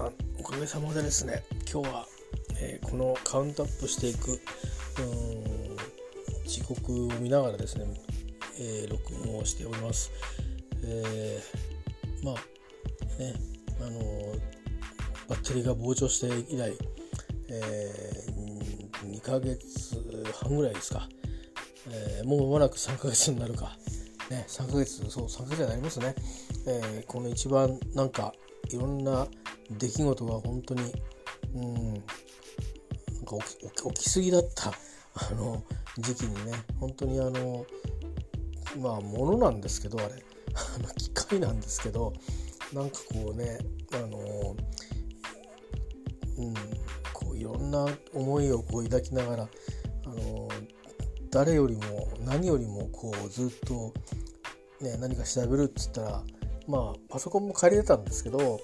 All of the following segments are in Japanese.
さんおかげさまでですね今日は、えー、このカウントアップしていく時刻を見ながらですね、えー、録音をしております。えー、まあねあのバッテリーが膨張して以来、え、2ヶ月半ぐらいですか、え、もう間もなく3ヶ月になるか、ね、3ヶ月そう3ヶ月になりますね、えー、この一番なんかいろんな出来事が本当にうんなんか起き起きすぎだった。あの時期にね。本当にあのまあものなんですけどあれ。機械なんですけどなんかこうねあのうんこういろんな思いをこう抱きながらあの誰よりも何よりもこうずっと、ね、何か調べるっつったらまあパソコンも借りれたんですけど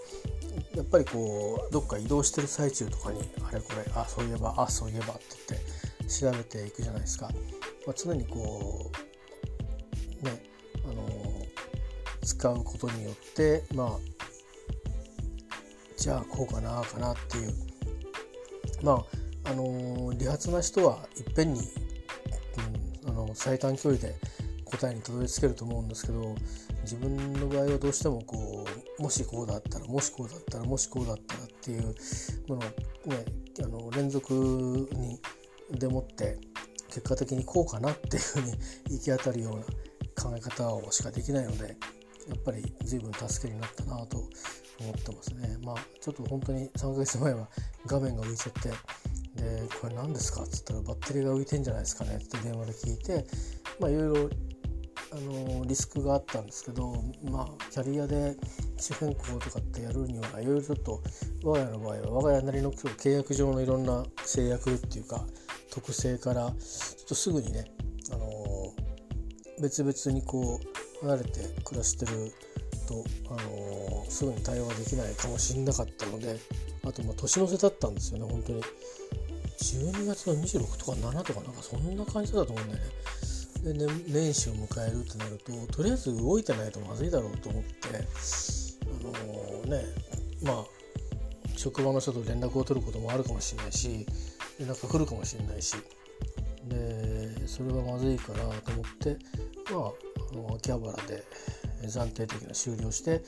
やっぱりこうどっか移動してる最中とかにあれこれあそういえばあそういえばって言って調べていくじゃないですか、まあ、常にこうねあの使うことによってまあじゃあこうかなかなっていう。まああの理髪な人はいっぺんに、うん、あの最短距離で答えにたどり着けると思うんですけど自分の場合はどうしてもこうもしこうだったらもしこうだったらもしこうだったらっていうものねあの連続にでもって結果的にこうかなっていうふうに行き当たるような考え方をしかできないのでやっぱり随分助けになったなと思ってますね。まあちょっと本当に3ヶ月前は画面が浮いちゃってでこれ何ですかっつったらバッテリーが浮いてんじゃないですかねって電話で聞いてまあいろいろあのリスクがあったんですけどまあキャリアで機種変更とかってやるにはいろいろちょっと我が家の場合は我が家なりの契約上のいろんな制約っていうか特性からちょっとすぐにね、あの別々にこう離れて暮らしてると、あのすぐに対応できないかもしれなかったのであとまあ年の瀬だったんですよね本当に12月の26とか7とかなんかそんな感じだと思うんだよね。で、年始を迎えるってなるととりあえず動いてないとまずいだろうと思ってあのー、ねまあ職場の人と連絡を取ることもあるかもしれないし連絡が来るかもしれないしでそれはまずいからと思ってまああの秋葉原で暫定的な終了して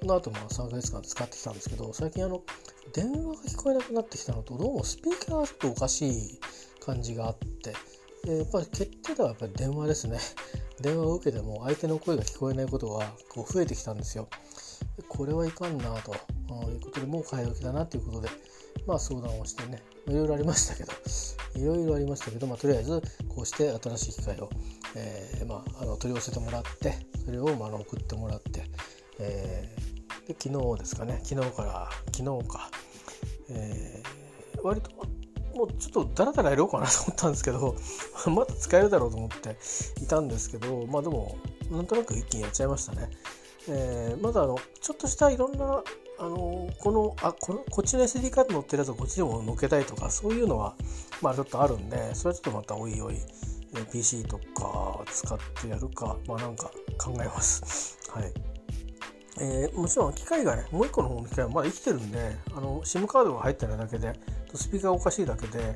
その後まあ3ヶ月間使ってきたんですけど最近あの電話が聞こえなくなってきたのとどうもスピーカーがちょっとおかしい感じがあってでやっぱり決定打はやっぱり電話ですね。電話を受けても相手の声が聞こえないことがこう増えてきたんですよ。これはいかんなということでもう買い時だなということでまあ相談をしてねいろいろありましたけどいろいろありましたけど、まあ、とりあえずこうして新しい機械を、えー、まあ、あの取り寄せてもらってそれをまあ送ってもらって、えー、で昨日ですかね昨日から昨日か、えー、割ともうちょっとダラダラやろうかなと思ったんですけど まだ使えるだろうと思っていたんですけどまあでもなんとなく一気にやっちゃいましたね。えー、まだあのちょっとしたいろんなあのこのあこのこっちの SD カード乗ってるやつをこっちにも乗っけたいとかそういうのはまあちょっとあるんでそれはちょっとまたおいおい PC とか使ってやるかまあなんか考えます。はいえー、もちろん機械がねもう一個の方の機械はまだ生きてるんであの SIM カードが入ってないだけでスピーカーおかしいだけで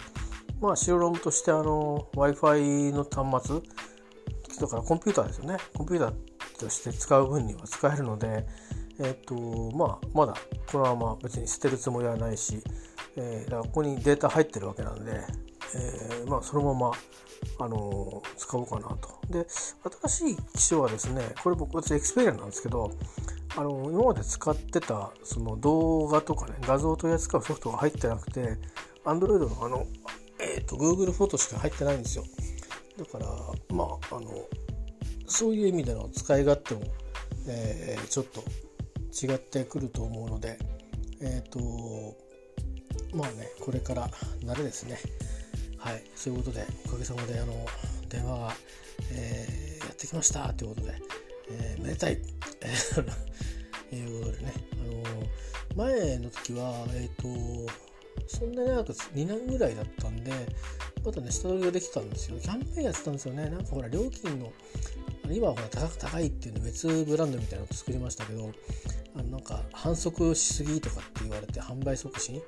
まあ白ロムとしてあの w i f i の端末だからコンピューターですよね。コンピューターとして使う分には使えるのでえっ、とまあまだこのまま別に捨てるつもりはないし、えー、だからここにデータ入ってるわけなんで、え、まあそのままあの、使おうかなと。で新しい機種はですねこれ僕私エクスペリアなんですけどあの今まで使ってたその動画とかね画像を取り扱うソフトが入ってなくて Android のあの、えーと、Google フォトしか入ってないんですよだからまああのそういう意味での使い勝手も、えー、ちょっと違ってくると思うのでえっ、ー、とまあねこれから慣れですねはいそういうことでおかげさまであの電話が、えー、やってきましたということで、えー、めでたいと いうことでね、あの前の時は、えっ、ー、と、そんなに長く2年ぐらいだったんで、またね、下取りができたんですよ。キャンペーンやってたんですよね。なんかほら、料金の、今はほら高く高いっていうの別ブランドみたいなのを作りましたけどあのなんか反則しすぎとかって言われて販売促進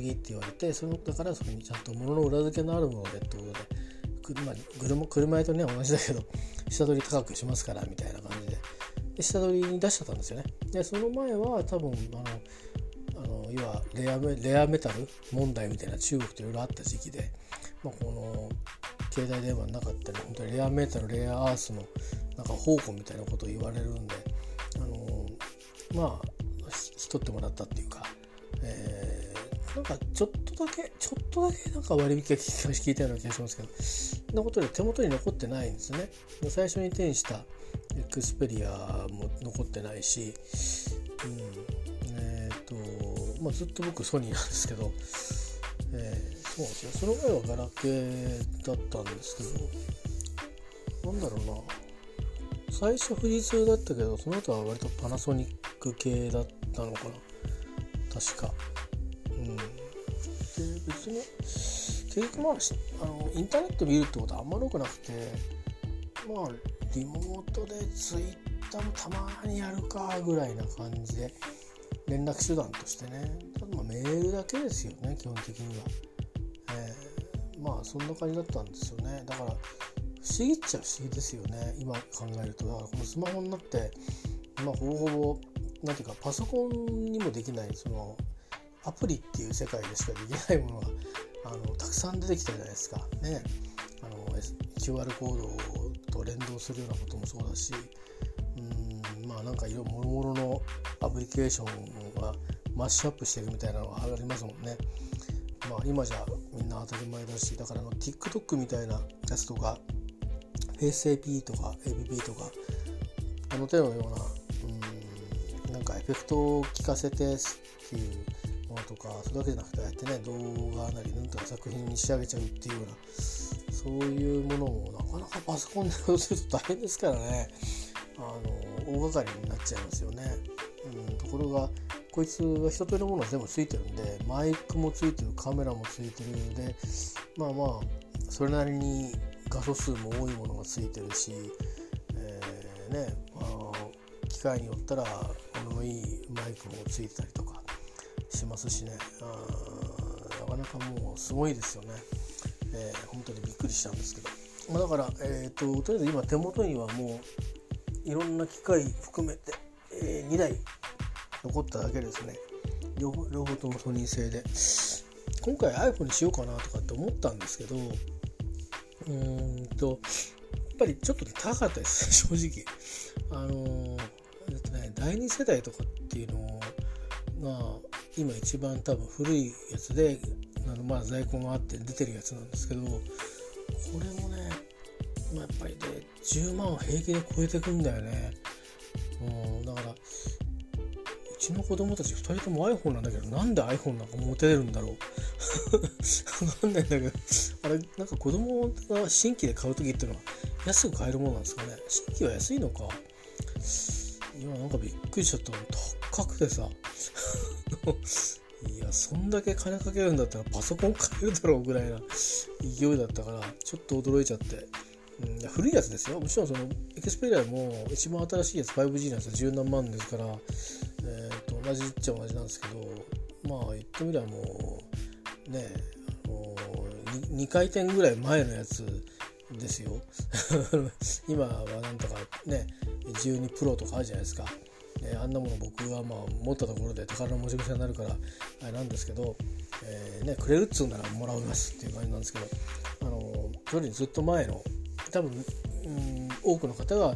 ぎって言われてそのだからそこにちゃんと物の裏付けのあるものでってことで車車車とね同じだけど下取り高くしますからみたいな感じで。で下取りに出しちゃったんですよね。でその前は多分あのあの要はレアメレアメタル問題みたいな中国といろいろあった時期で、まあ、この携帯電話なかったり本当にレアメタルレアアースのなんか宝庫みたいなことを言われるんであのまあ引き取ってもらったっていうか、えー、なんかちょっとだけちょっとだけなんか割引が聞いたような気がしますけどそんなことで手元に残ってないんですね。最初に手にしたエクスペリアも残ってないし、うん、えっ、ー、と、まあ、ずっと僕ソニーなんですけど、えー、そうですよ。その前はガラケーだったんですけどなんだろうな。最初富士通だったけどその後は割とパナソニック系だったのかな。確か。うん。で別に結局まああのインターネット見るってことはあんまり多くなくてまあリモートでツイッターもたまにやるかぐらいな感じで連絡手段としてね。ただまあメールだけですよね基本的には、えー、まあそんな感じだったんですよね。だから不思議っちゃ不思議ですよね。今考えると。だからこのスマホになってまあほぼほぼ何ていうかパソコンにもできないそのアプリっていう世界でしかできないものがあのたくさん出てきたじゃないですかねあの QR コードと連動するようなこともそうだしうんまあなんかいろいろもろもろのアプリケーションがマッシュアップしていくみたいなのがありますもんね。まあ今じゃみんな当たり前だしだからあの TikTok みたいなやつとか FaceAP とか APP とかあの手のようなうんなんかエフェクトを効かせてっていうものとかそれだけじゃなくてああやってね動画なりなんとか作品に仕上げちゃうっていうようなそういうものをなかなかパソコンで要すると大変ですからねあの大掛かりになっちゃいますよね。うん、ところがこいつは一通りのものは全部ついてるんでマイクもついてるカメラもついてるんでまあまあそれなりに画素数も多いものがついてるし、えー、ね、まあ、機械によったら物のいいマイクもついてたりとかしますしね。なかなかもうすごいですよね。えー、本当にびっくりしたんですけど、まあ、だから、えーと、とりあえず今手元にはもういろんな機械含めて、えー、2台残っただけですね。両方両方ともソニー製で。今回 iPhone にしようかなとかって思ったんですけどうーんとやっぱりちょっと高かったです。正直。あのー、えっとね第2世代とかっていうのが今一番多分古いやつであのまあ在庫があって出てるやつなんですけどこれもね、まあ、やっぱりね10万平気で超えてくんだよね、うん、だからうちの子供たち2人とも iPhone なんだけどなんで iPhone なんか持てるんだろう。わかんないんだけどあれなんか子供が新規で買う時っていうのは安く買えるものなんですかね。新規は安いのか。今なんかびっくりしちゃった高くてさ。いやそんだけ金かけるんだったらパソコン買えるだろうぐらいな勢いだったからちょっと驚いちゃって、うん、古いやつですよ。もちろんそのエクスペリアも一番新しいやつ 5G のやつは十何万ですから、えー、と同じっちゃ同じなんですけどまあ言ってみればもうねあの 2, 2回転ぐらい前のやつですよ。今はなんとかね12プロとかあるじゃないですか。えー、あんなもの僕はまあ持ったところで宝の持ち腐になるからあれなんですけど、えー、ね、くれるっつうならもらいますっていう感じなんですけどあのそれよりずっと前の多分、うん、多くの方が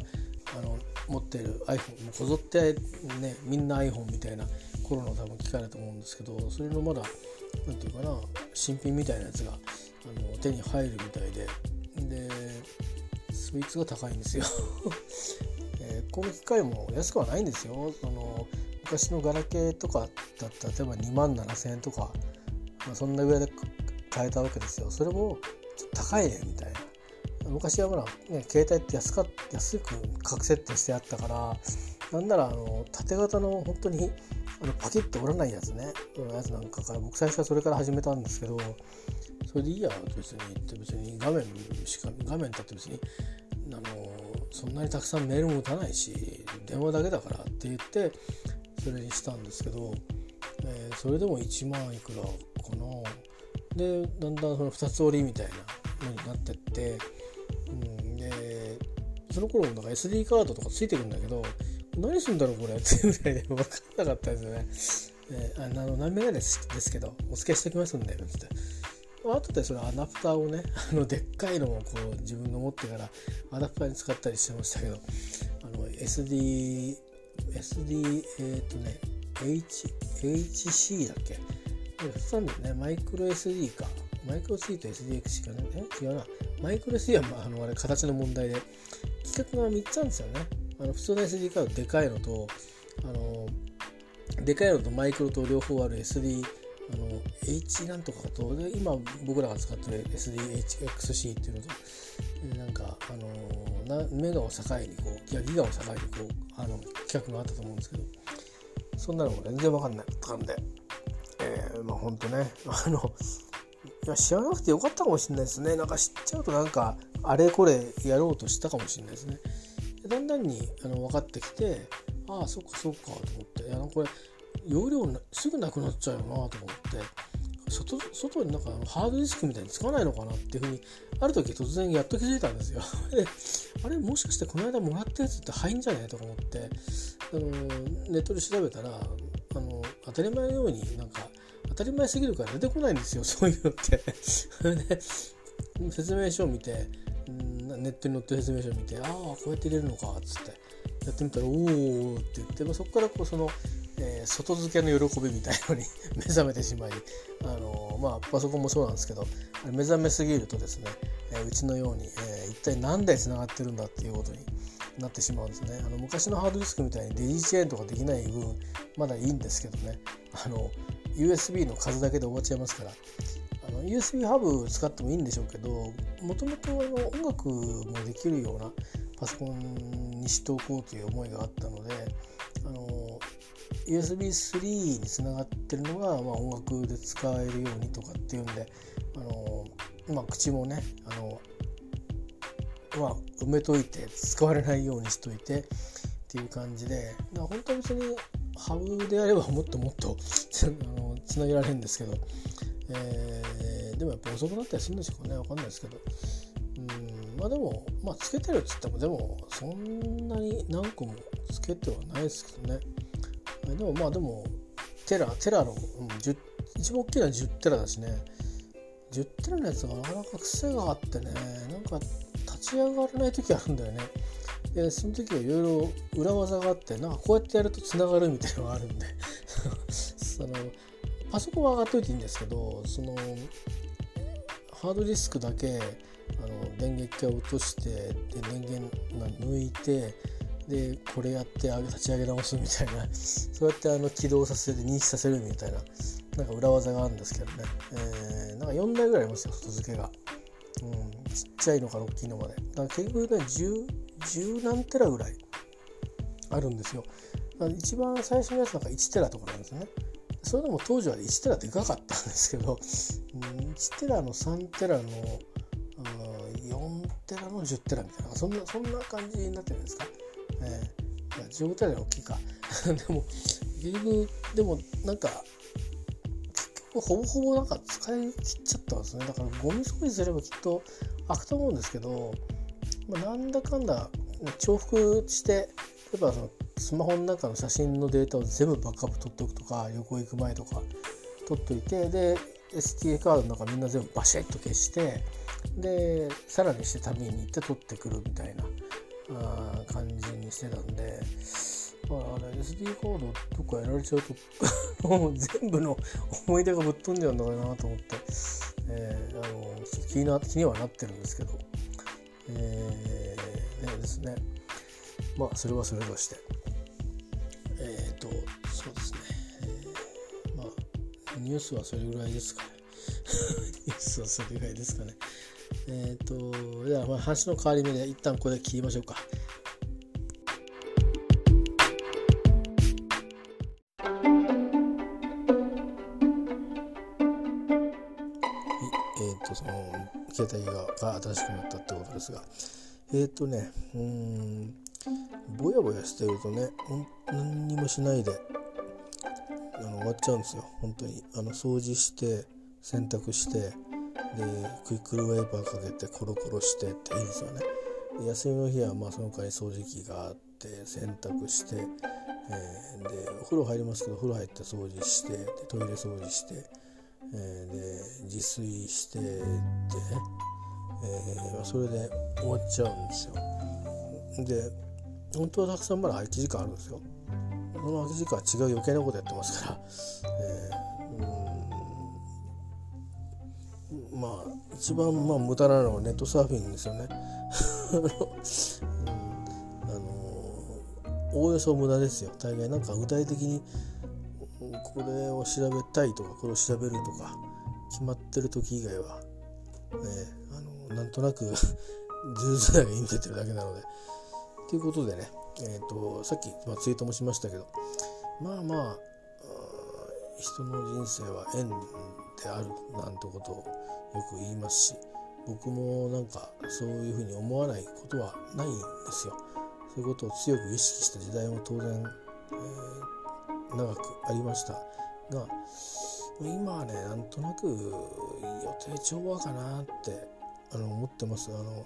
あの持っている iPhone もこぞってねみんな iPhone みたいな頃の多分機械だと思うんですけどそれのまだ何て言うかな新品みたいなやつがあの手に入るみたいででそいつが高いんですよ。この機械も安くはないんですよ。その昔のガラケーとかだったら例えば2万7,000円とか、まあ、そんなぐらいで買えたわけですよ。それもちょっと高いねみたいな。昔はほら、ね、携帯って安か安く格設定してあったからなんならあの縦型の本当にあのパキッと折らないやつね。やつなんかから僕最初はそれから始めたんですけどそれでいいや別に。って別に画面しか画面だって別にそんなにたくさんメールも打たないし電話だけだからって言ってそれにしたんですけど、えー、それでも1万いくらかなでだんだんその2つ折りみたいなのになってって、うん、でその頃なんか SD カードとかついてくるんだけど何するんだろうこれっていうぐらいで分かんなかったですよね。えー、あの何メガですですけどお付けしておきますんでって後でそれアダプターをね あのでっかいのをこう自分の持ってからアダプターに使ったりしてましたけどあの SD SD えっ、ー、とね H HC だっけ？2つあるんだよね。マイクロ SD か。マイクロ SD と SDX かねえ？違うな。マイクロ SD は、まあ、あのあれ形の問題で規格が3つあるんですよね。あの普通の SD カードでかいのとあのでかいのとマイクロと両方ある SD H なんとかと今僕らが使ってる SDHXC っていうのとなんかあのなメガを境にこういやギガを境にこうあの企画があったと思うんですけどそんなのも全然分かんない。ったんで、えー、まあ本当ね。あのいや知らなくてよかったかもしれないですね。なんか知っちゃうとなんかあれこれやろうとしたかもしれないですね。だんだんにあの分かってきてああそっかそっかと思っていやこれ容量すぐなくなっちゃうよなと思って外外になんかハードディスクみたいにつかないのかなっていうふうにある時突然やっと気づいたんですよ。であれもしかしてこの間もらったやつって入んじゃないとか思ってあのネットで調べたらあの当たり前のようになんか当たり前すぎるから出てこないんですよ そういうのって。で説明書を見てネットに載ってる説明書を見てああこうやって入れるのかっつってやってみたらおおって言って、まあ、そこからこうその外付けの喜びみたいのに目覚めてしまい、あのー、まあ、パソコンもそうなんですけど目覚めすぎるとですね、えー、うちのように、えー、一体何でつながってるんだっていうことになってしまうんですね。あの昔のハードディスクみたいにデジチェーンとかできない分まだいいんですけどね。あの USB の数だけで終わっちゃいますから。あの USB ハブ使ってもいいんでしょうけどもともと音楽もできるようなパソコンにしておこうという思いがあったのであの USB3 につながってるのが、まあ、音楽で使えるようにとかっていうんであの、まあ、口もねあの、まあ、埋めといて使われないようにしといてっていう感じで本当は別にハブであればもっともっと あのつなげられるんですけど、えー、でもやっぱ遅くなったりするんでしょうかね分かんないですけど。うんまあでも、まあ、つけてるっつってもでもそんなに何個もつけてはないですけどね。でもまあでもテラテラの、うん、一番大きいのは10テラだしね。10テラのやつがなかなか癖があってね。なんか立ち上がらない時あるんだよね。でその時はいろいろ裏技があってなんかこうやってやるとつながるみたいなのがあるんで。そのパソコンは上がっといていいんですけどそのハードディスクだけあの電源機を落としてで電源抜いてでこれやって立ち上げ直すみたいな。そうやってあの起動させて認識させるみたいな。なんか裏技があるんですけどね、えー、なんか4台ぐらいありますよ外付けが、うん、ちっちゃいのから大きいのまで。だから結局ね 10, 10何テラぐらいあるんですよ。一番最初のやつなんか1テラとかなんですね。それでも当時は1テラでかかったんですけど。うん1テラの3テラのうん4テラの10テラみたいな。そんなそんな感じになってるんですか？えー、まあ、15体で大きいか。でも結局でもなんか結局ほぼほぼなんか使い切っちゃったんですね。だからゴミ掃除すればきっと開くと思うんですけど、まあ、なんだかんだ重複して例えばそのスマホの中の写真のデータを全部バックアップ取っておくとか旅行行く前とか取っといてで STA カードの中みんな全部バシッと消してでさらにして旅に行って取ってくるみたいな。あ感じにしてたんで、まあ、あれ SD カードどっかやられちゃうと もう全部の思い出がぶっ飛んじゃうんだろうなと思って、えー、あの気にな気にはなってるんですけど、えー、ねですね。まあそれはそれとして。えっ、ー、とそうですね、えー、まあニュースはそれぐらいですかね。ニュースはそれぐらいですかね。えっ、ー、と、では、まあ、話の変わり目で一旦これで切りましょうか。はい、えっ、ー、と、その、携帯がが新しくなったってことですが、えっ、ー、とねうんぼやぼやしてるとね何にもしないであの終わっちゃうんですよ。本当に。あの掃除して洗濯してでクイックルワイパーかけてコロコロしてっていいんですよね。休みの日はまあその代わり掃除機があって洗濯して、えー、でお風呂入りますけどお風呂入って掃除してでトイレ掃除して、えー、で自炊してでね、えー、それで終わっちゃうんですよ。で本当はたくさんまだ空き時間あるんですよ。その空き時間は違う余計なことやってますから、えー、まあ一番まあ無駄なのはネットサーフィンですよね。あのおおよそ無駄ですよ。大概なんか具体的にこれを調べたいとかこれを調べるとか決まってる時以外は、ね、あのなんとなくずるずるが意味出てるだけなので。ということでね、えーと、さっき、まあ、ツイートもしましたけどまあまあ人の人生は縁あるなんてことをよく言いますし僕もなんかそういうふうに思わないことはないんですよ。そういうことを強く意識した時代も当然、えー、長くありましたが今はねなんとなく予定調和かなってあの思ってます。あの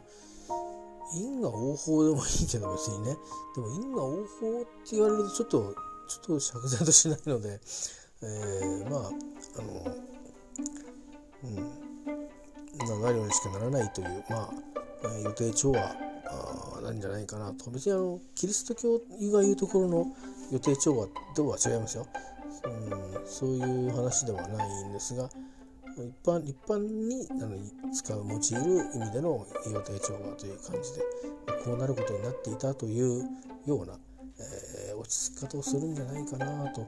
因果応報でもいいけど別にねでも因果応報って言われるとちょっとちょっと釈然としないので、えー、まああのうん。流れにしかならないというまあ予定調和なんじゃないかなと。別にあのキリスト教が言うところの予定調和とは違いますよ、うん、そういう話ではないんですが一般一般にあの使う用いる意味での予定調和という感じでこうなることになっていたというような、えー、落ち着き方をするんじゃないかなと、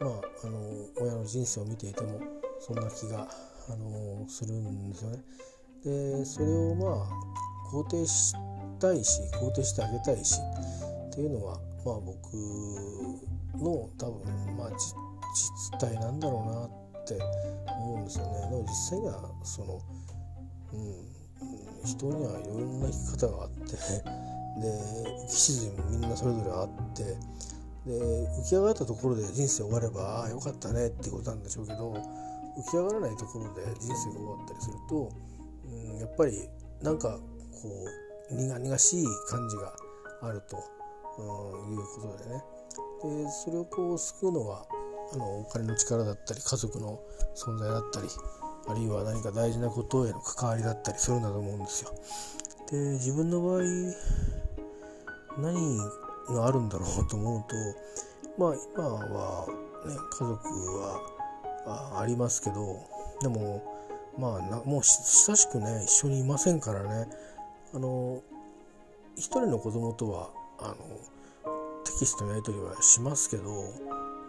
まあ、あの親の人生を見ていてもそんな気が、あのするんですよね。でそれをまあ肯定したいし肯定してあげたいしっていうのは、まあ、僕の多分、まあ、実態なんだろうなってって思うんですよねでも実際にはその、うん、人にはいろんな生き方があってで浮き沈みもみんなそれぞれあってで浮き上がったところで人生終わればああよかったねってことなんでしょうけど浮き上がらないところで人生が終わったりすると、うん、やっぱりなんかこう苦々しい感じがあると、うん、いうことでねでそれをこう救うのはあのお金の力だったり家族の存在だったりあるいは何か大事なことへの関わりだったりするんだと思うんですよ。で自分の場合何があるんだろうと思うとまあ今はね家族はありますけどでもまあもう親しくね一緒にいませんからね。あの一人の子供とはあのテキストのやり取りはしますけど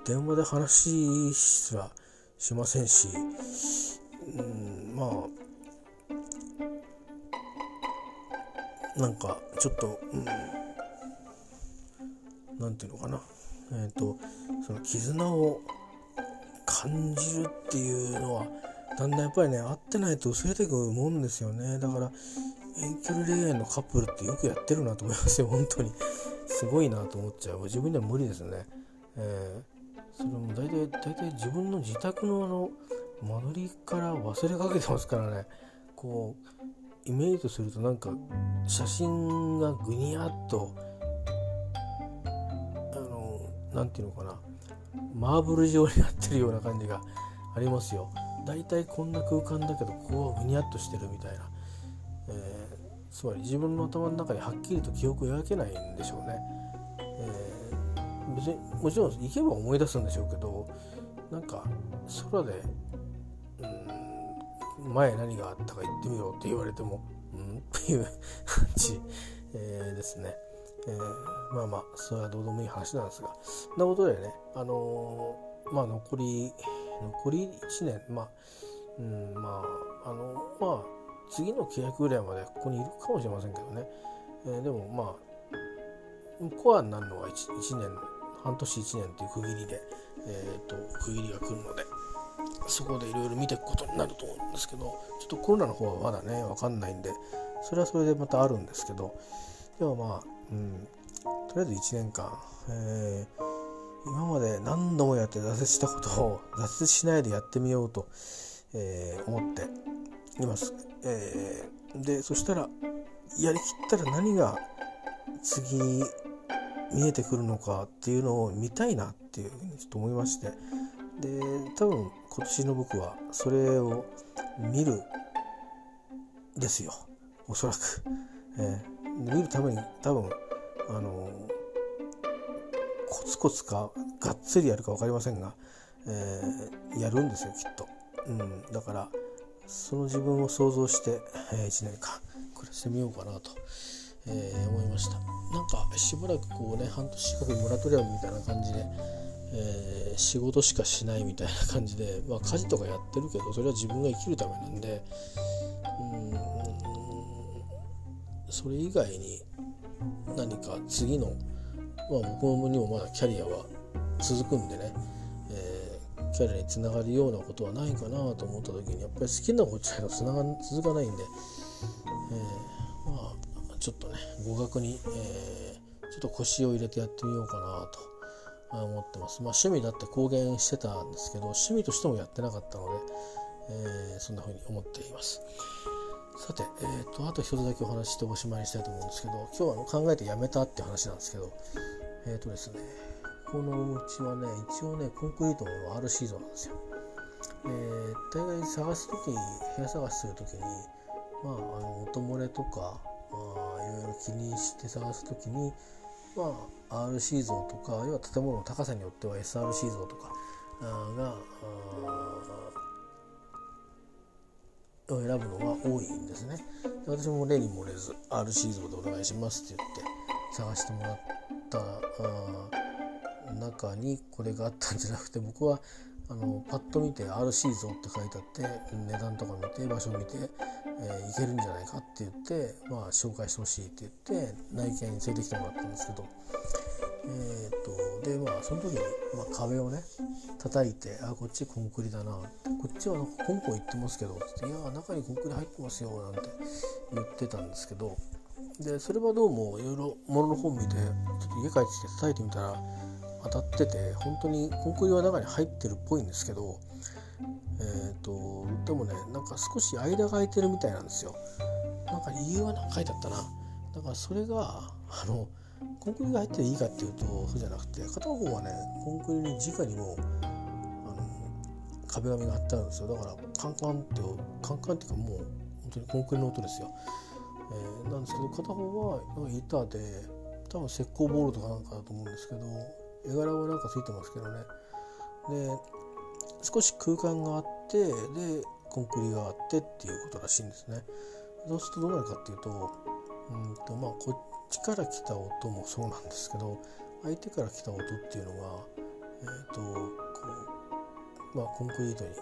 電話で話すらしませんし、うん、まあなんかちょっと、うん、なんていうのかな。えっ、ー、とその絆を感じるっていうのはだんだんやっぱりね会ってないと薄れていくもんですよね。だから遠距離恋愛のカップルってよくやってるなと思いますよ本当に。すごいなと思っちゃう。自分では無理ですね、えーそれも大体大体自分の自宅のあの間取りから忘れかけてますからね。こうイメージとするとなんか写真がぐにゃっとあの何て言うのかな。マーブル状になってるような感じがありますよ。大体こんな空間だけどここはぐにゃっとしてるみたいな、えー、つまり自分の頭の中にはっきりと記憶を描けないんでしょうね。別にもちろん行けば思い出すんでしょうけどなんか空でうん前何があったか言ってみろって言われてもうんっていう感じ、えー、ですね、えー、まあまあそれはどうでもいい話なんですがそんなことでねあのー、まあ残り残り1年まあうんまああのまあ次の契約ぐらいまでここにいるかもしれませんけどね、えー、でもまあコアになるのは 1, 1年半年1年っていう区切りで、えーと、区切りが来るのでそこでいろいろ見ていくことになると思うんですけどちょっとコロナの方はまだね分かんないんで、それはそれでまたあるんですけどでもまあ、うん、とりあえず1年間、えー、今まで何度もやって挫折したことを挫折しないでやってみようと、えー、思っています。えー、でそしたらやりきったら何が次見えてくるのかっていうのを見たいなっていうふうにちょっと思いましてで多分今年の僕はそれを見るですよ。おそらく、えー、見るために多分あのコツコツかがっつりやるか分かりませんが、えー、やるんですよきっと、うん、だからその自分を想像して、えー、1年間暮らしてみようかなと、えー、思いました。なんかしばらくこうね半年近くモラトリアムみたいな感じで、えー、仕事しかしないみたいな感じで、まあ、家事とかやってるけどそれは自分が生きるためなんでうん。それ以外に何か次の、まあ、僕にもまだキャリアは続くんでね、えー、キャリアにつながるようなことはないかなと思った時にやっぱり好きなことじゃつなが続かないんで、えー、まあちょっとね語学に、えー、ちょっと腰を入れてやってみようかなと思ってます。まあ、趣味だって公言してたんですけど趣味としてもやってなかったので、えー、そんな風に思っています。さて、えーと、あと一つだけお話ししておしまいにしたいと思うんですけど今日はの考えてやめたって話なんですけどえっ、ー、とですねこのうちはね一応ねコンクリートの R シートなんですよ。えー、大概探す時部屋探しする時にまああの音漏れとか、まあ、いろいろ気にして探す時にまあ RC 像とか要は建物の高さによっては SRC 像とかがを選ぶのが多いんですね。で私も例に漏れず RC 像でお願いしますって言って探してもらった中にこれがあったんじゃなくて僕はあのパッと見て RC 像って書いてあって値段とか見て場所見て、えー、いけるんじゃないかって言って、まあ、紹介してほしいって言って内見に連れてきてもらったんですけどえーと、でまあその時に、まあ、壁をね叩いて「あこっちコンクリだな」「こっちはなんかコンコン言ってますけど」って「いや中にコンクリ入ってますよ」なんて言ってたんですけどでそれはどうもいろいろ物の本見てちょっと家帰ってきて叩いてみたら当たってて本当にコンクリは中に入ってるっぽいんですけどえーと、でもねなんか少し間が空いてるみたいなんですよ。なんか理由は何か書いてあったな。だからそれがあのコンクリが入っていいかっていうとそうじゃなくて片方はねコンクリに直にもあの壁紙が貼ってあるんですよ。だからカンカンってカンカンっていうかもう本当にコンクリの音ですよ、えー、なんですけど片方は板で多分石膏ボールとかなんかだと思うんですけど絵柄はなんかついてますけどね。で少し空間があってでコンクリがあってっていうことらしいんですね。そうするとどうなるかっていうとうんとまあこちから来た音もそうなんですけど相手から来た音っていうのが、えーとこうまあ、コンクリートにこ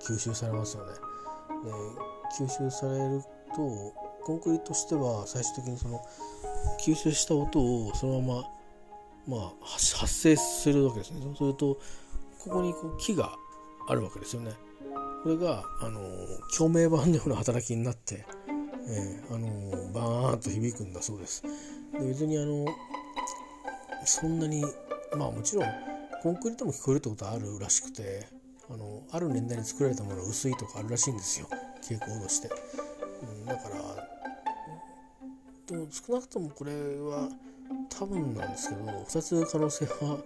う吸収されますよね。で吸収されるとコンクリートとしては最終的にその吸収した音をそのまま、まあ、発生するわけですね。そうするとここにこう木があるわけですよね。これがあの共鳴板のような働きになってえー、あのバーンと響くんだそうです。で別にあのそんなにまあもちろんコンクリートも聞こえるってことはあるらしくてあのある年代に作られたものは薄いとかあるらしいんですよ。傾向として、うん、だからでも少なくともこれは多分なんですけど2つ可能性は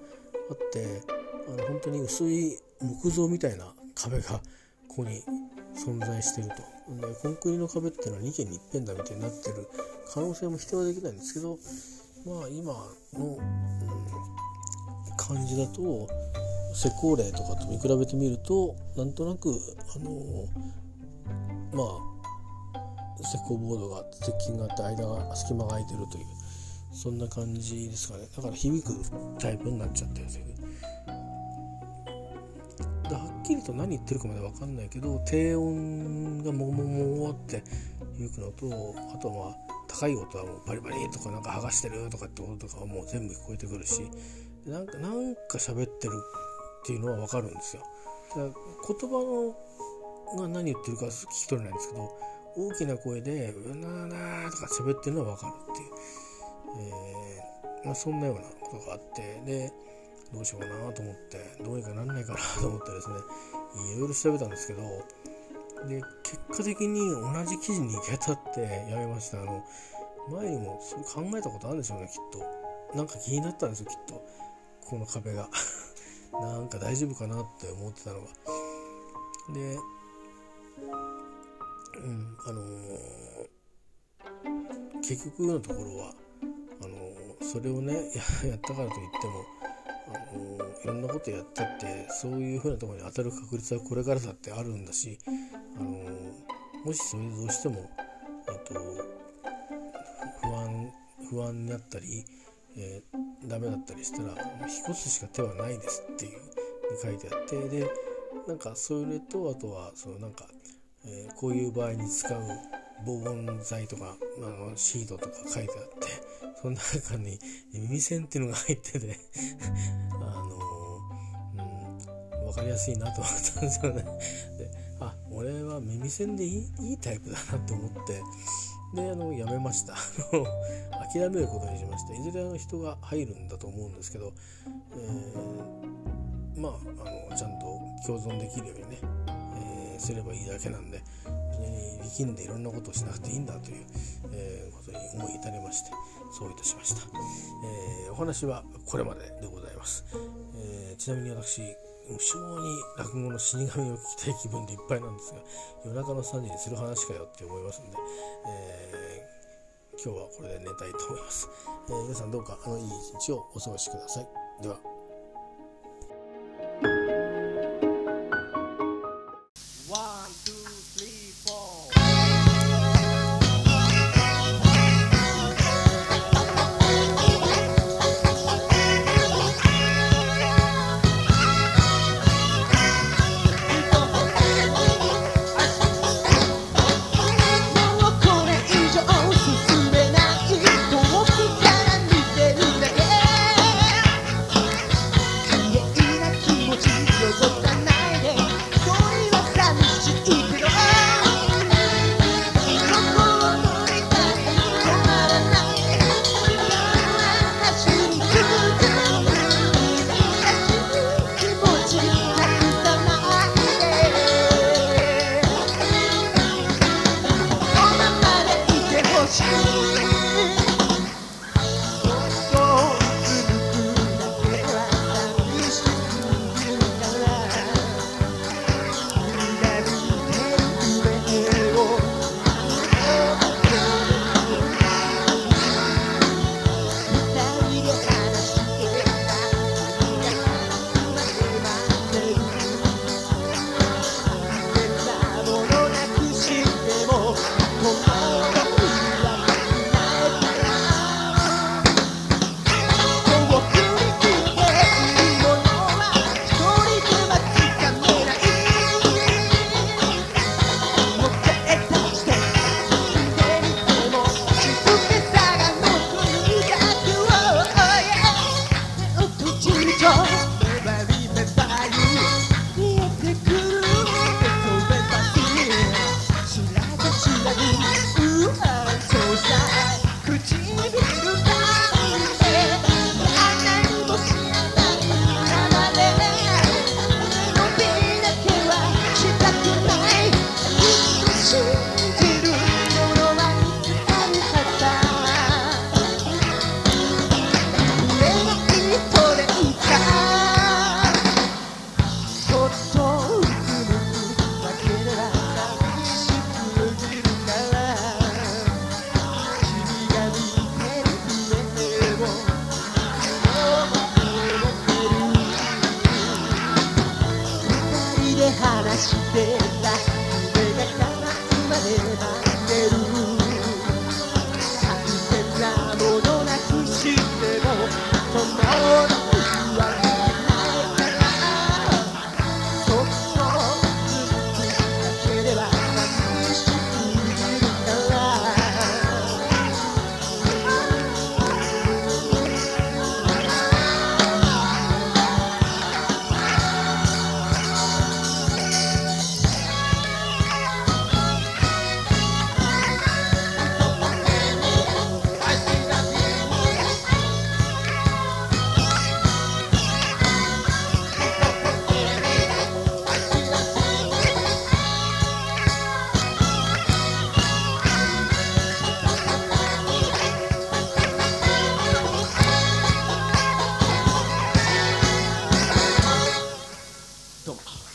あってあの本当に薄い木造みたいな壁がここに存在してると。でコンクリの壁っていうのは2軒に一遍だみたいになってる可能性も否定はできないんですけどまあ今の、うん、感じだと施工例とかと見比べてみるとなんとなくあのまあ施工ボードが鉄筋があって間が隙間が空いてるというそんな感じですかね。だから響くタイプになっちゃったよというきりと何言ってるかまで分かんないけど低音がもももっていうのとあとは高い音はもうバリバリとかなんか剥がしてるとかって音とかはもう全部聞こえてくるしなんかなんか喋ってるっていうのは分かるんですよ。だから言葉のが何言ってるか聞き取れないんですけど大きな声で「うななー」とか喋ってるのは分かるっていう、えー、まあ、そんなようなことがあってでどうしようかなと思ってどうにかなんないかなと思ってですねいろいろ調べたんですけどで結果的に同じ記事に行き当たって やめました。あの前にもそれ考えたことあるんでしょうねきっと。なんか気になったんですよきっと。この壁が。なんか大丈夫かなって思ってたのが。でうんあのー、結局のところはあのー、それをねやったからといっても、いろんなことやったってそういうふうなところに当たる確率はこれからだってあるんだし、あのもしそれでどうしても、えっと、不安不安になったり、えー、ダメだったりしたら引っ越すしか手はないですっていうに書いてあってでなんかそれとあとはそのなんかえー、こういう場合に使う防音材とかあシートとか書いてあってその中に耳栓っていうのが入っててあのー、うん、分かりやすいなと思ったんですよね。であ俺は耳栓でいいいいタイプだなと思ってであのやめました。諦めることにしました。いずれあの人が入るんだと思うんですけど、えー、まああのちゃんと共存できるようにねえすればいいだけなんで力んでいろんなことをしなくていいんだという、えー、ことに思い至りまして。そういたしました、えー、お話はこれまででございます、えー、ちなみに私無性に落語の死神を聞きたい気分でいっぱいなんですが夜中の3時にする話かよって思いますんで、え今日はこれで寝たいと思います、え皆さんどうかあのいい一日をお過ごしください。では。head high.